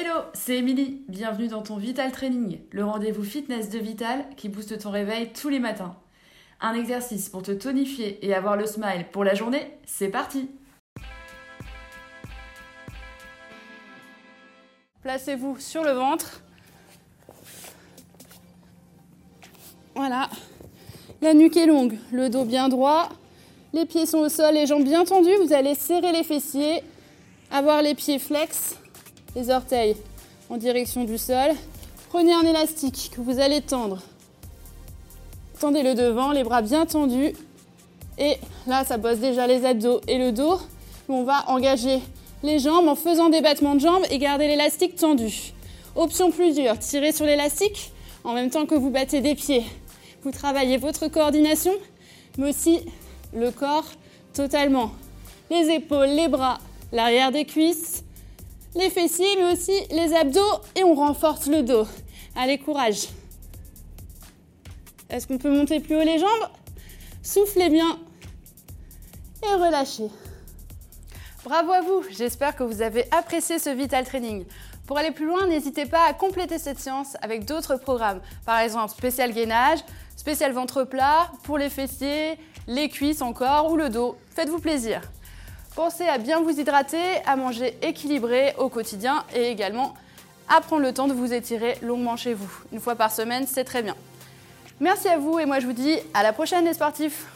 Hello, c'est Émilie. Bienvenue dans ton Vital Training, le rendez-vous fitness de Vital qui booste ton réveil tous les matins. Un exercice pour te tonifier et avoir le smile pour la journée, c'est parti Placez-vous sur le ventre. Voilà. La nuque est longue, le dos bien droit, les pieds sont au sol, les jambes bien tendues. Vous allez serrer les fessiers, avoir les pieds flex, les orteils en direction du sol. Prenez un élastique que vous allez tendre. Tendez le devant, les bras bien tendus. Et là, ça bosse déjà les abdos et le dos. On va engager les jambes en faisant des battements de jambes et garder l'élastique tendu. Option plus dure, tirez sur l'élastique en même temps que vous battez des pieds. Vous travaillez votre coordination, mais aussi le corps totalement. Les épaules, les bras, l'arrière des cuisses, les fessiers, mais aussi les abdos et on renforce le dos. Allez, courage. Est-ce qu'on peut monter plus haut les jambes? Soufflez bien et relâchez. Bravo à vous, j'espère que vous avez apprécié ce Vital Training. Pour aller plus loin, n'hésitez pas à compléter cette séance avec d'autres programmes. Par exemple, spécial gainage, spécial ventre plat, pour les fessiers, les cuisses encore ou le dos. Faites-vous plaisir. Pensez à bien vous hydrater, à manger équilibré au quotidien et également à prendre le temps de vous étirer longuement chez vous. Une fois par semaine, c'est très bien. Merci à vous et moi je vous dis à la prochaine les sportifs